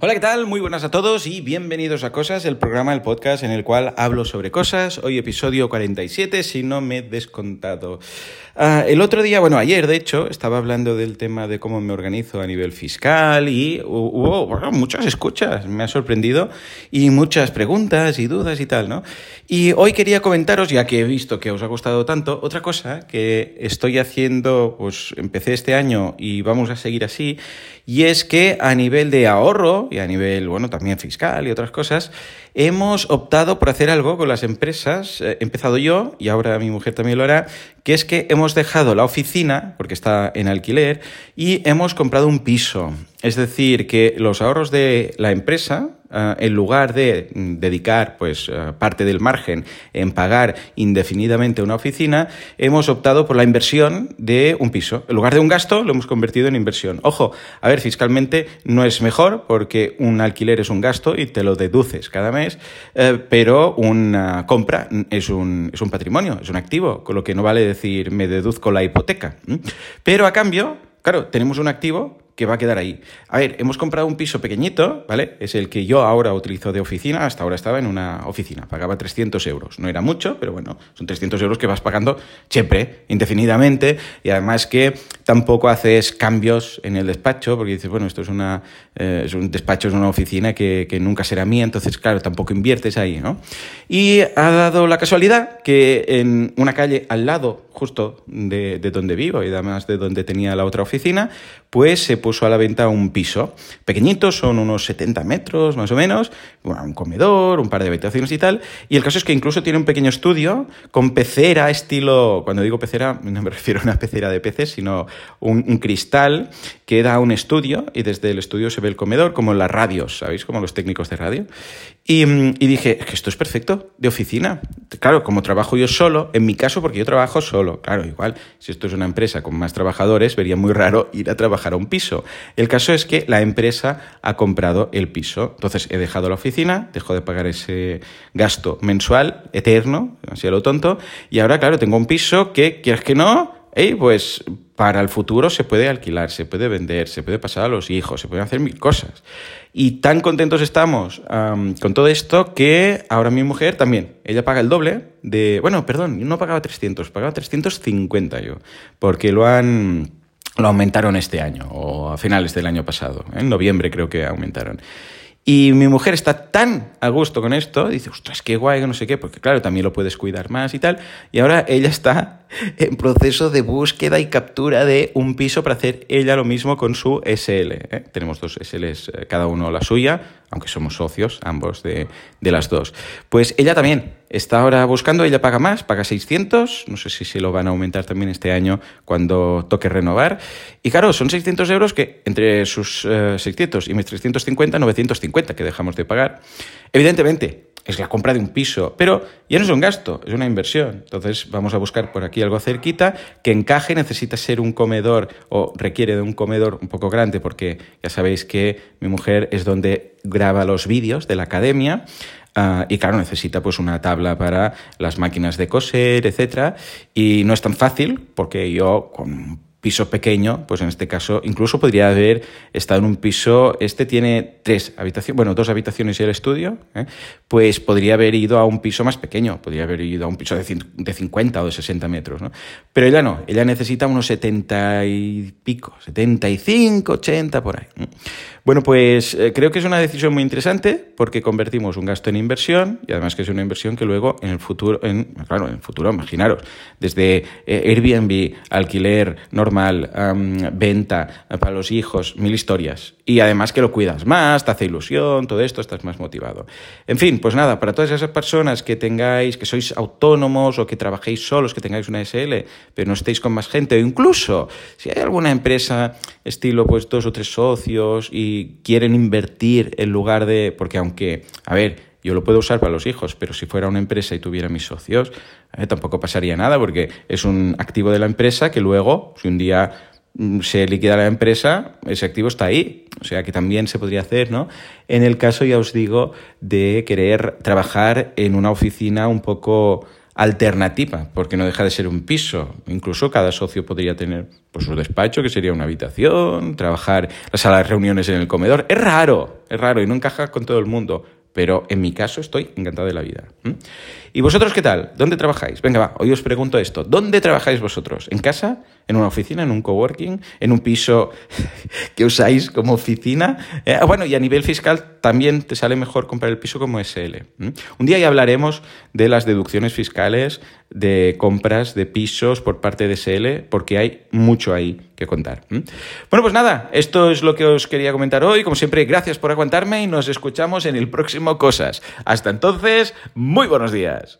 Hola, ¿qué tal? Muy buenas a todos y bienvenidos a Cosas, el programa, el podcast en el cual hablo sobre cosas. Hoy episodio 47, si no me he descontado. Ah, el otro día, bueno, ayer de hecho, estaba hablando del tema de cómo me organizo a nivel fiscal y hubo muchas escuchas, me ha sorprendido, y muchas preguntas y dudas y tal, ¿no? Y hoy quería comentaros, ya que he visto que os ha gustado tanto, otra cosa que estoy haciendo, pues empecé este año y vamos a seguir así, y es que a nivel de ahorro y a nivel, bueno, también fiscal y otras cosas, hemos optado por hacer algo con las empresas, eh, he empezado yo y ahora mi mujer también lo hará, que es que hemos dejado la oficina, porque está en alquiler, y hemos comprado un piso. Es decir, que los ahorros de la empresa, eh, en lugar de dedicar pues, eh, parte del margen en pagar indefinidamente una oficina, hemos optado por la inversión de un piso. En lugar de un gasto, lo hemos convertido en inversión. Ojo, a ver, fiscalmente no es mejor porque un alquiler es un gasto y te lo deduces cada mes, eh, pero una compra es un, es un patrimonio, es un activo, con lo que no vale decir me deduzco la hipoteca. Pero a cambio, claro, tenemos un activo que va a quedar ahí. A ver, hemos comprado un piso pequeñito, ¿vale? Es el que yo ahora utilizo de oficina, hasta ahora estaba en una oficina, pagaba 300 euros. No era mucho, pero bueno, son 300 euros que vas pagando siempre, indefinidamente, y además que tampoco haces cambios en el despacho, porque dices, bueno, esto es, una, eh, es un despacho, es una oficina que, que nunca será mía, entonces, claro, tampoco inviertes ahí, ¿no? Y ha dado la casualidad que en una calle al lado, justo de, de donde vivo y además de donde tenía la otra oficina, pues se puso a la venta un piso. Pequeñito, son unos 70 metros más o menos, un comedor, un par de habitaciones y tal. Y el caso es que incluso tiene un pequeño estudio con pecera estilo, cuando digo pecera no me refiero a una pecera de peces, sino un, cristal que da un estudio y desde el estudio se ve el comedor, como las radios, ¿sabéis? Como los técnicos de radio. Y, y dije, que esto es perfecto, de oficina. Claro, como trabajo yo solo, en mi caso porque yo trabajo solo, claro, igual, si esto es una empresa con más trabajadores, vería muy raro ir a trabajar a un piso. El caso es que la empresa ha comprado el piso. Entonces he dejado la oficina, dejo de pagar ese gasto mensual eterno, así a lo tonto, y ahora, claro, tengo un piso que, quieres que no, pues para el futuro se puede alquilar, se puede vender, se puede pasar a los hijos, se pueden hacer mil cosas. Y tan contentos estamos con todo esto que ahora mi mujer también, ella paga el doble de... Bueno, perdón, no pagaba 300, pagaba 350 yo, porque lo han lo aumentaron este año o a finales del año pasado. En noviembre creo que aumentaron. Y mi mujer está tan a gusto con esto, dice, ostras, qué guay, no sé qué, porque claro, también lo puedes cuidar más y tal. Y ahora ella está en proceso de búsqueda y captura de un piso para hacer ella lo mismo con su SL. ¿eh? Tenemos dos SLs, eh, cada uno la suya, aunque somos socios ambos de, de, las dos. Pues ella también está ahora buscando, ella paga más, paga 600, no sé si se lo van a aumentar también este año cuando toque renovar. Y claro, son 600 euros que entre sus 600 eh, y mis 350, 950 que dejamos de pagar. Evidentemente, es la compra de un piso, pero ya no es un gasto, es una inversión. Entonces vamos a buscar por aquí algo cerquita que encaje, necesita ser un comedor o requiere de un comedor un poco grande porque ya sabéis que mi mujer es donde graba los vídeos de la academia. Uh, y claro, necesita pues una tabla para las máquinas de coser, etcétera. Y no es tan fácil porque yo con piso pequeño, pues en este caso incluso podría haber estado en un piso, este tiene tres habitaciones, bueno, dos habitaciones y el estudio, ¿eh? pues podría haber ido a un piso más pequeño, podría haber ido a un piso de, de 50 o de 60 metros, ¿no? Pero ella no, ella necesita unos 70 y pico, 75, 80 por ahí. Bueno, pues eh, creo que es una decisión muy interesante porque convertimos un gasto en inversión y además que es una inversión que luego en el futuro, en, claro, en el futuro, imaginaros, desde eh, Airbnb, alquiler normal, venta para los hijos, mil historias. Y además que lo cuidas más, te hace ilusión, todo esto, estás más motivado. En fin, pues nada, para todas esas personas que tengáis, que sois autónomos o que trabajéis solos, que tengáis una SL, pero no estéis con más gente, o incluso si hay alguna empresa estilo pues dos o tres socios y quieren invertir en lugar de... Porque aunque, a ver, yo lo puedo usar para los hijos, pero si fuera una empresa y tuviera mis socios, eh, tampoco pasaría nada porque es un activo de la empresa que luego, si un día mm, se liquida la empresa, ese activo está ahí. O sea que también se podría hacer, ¿no? En el caso, ya os digo, de querer trabajar en una oficina un poco alternativa, porque no deja de ser un piso. Incluso cada socio podría tener pues, su despacho, que sería una habitación, trabajar la sala de reuniones en el comedor. Es raro, es raro y no encaja con todo el mundo. Pero en mi caso estoy encantado de la vida. ¿Y vosotros qué tal? ¿Dónde trabajáis? Venga, va, hoy os pregunto esto. ¿Dónde trabajáis vosotros? ¿En casa? ¿En una oficina? ¿En un coworking? ¿En un piso que usáis como oficina? Eh, bueno, y a nivel fiscal también te sale mejor comprar el piso como SL. Un día ya hablaremos de las deducciones fiscales de compras de pisos por parte de SL, porque hay mucho ahí que contar. Bueno, pues nada, esto es lo que os quería comentar hoy. Como siempre, gracias por aguantarme y nos escuchamos en el próximo Cosas. Hasta entonces, muy buenos días.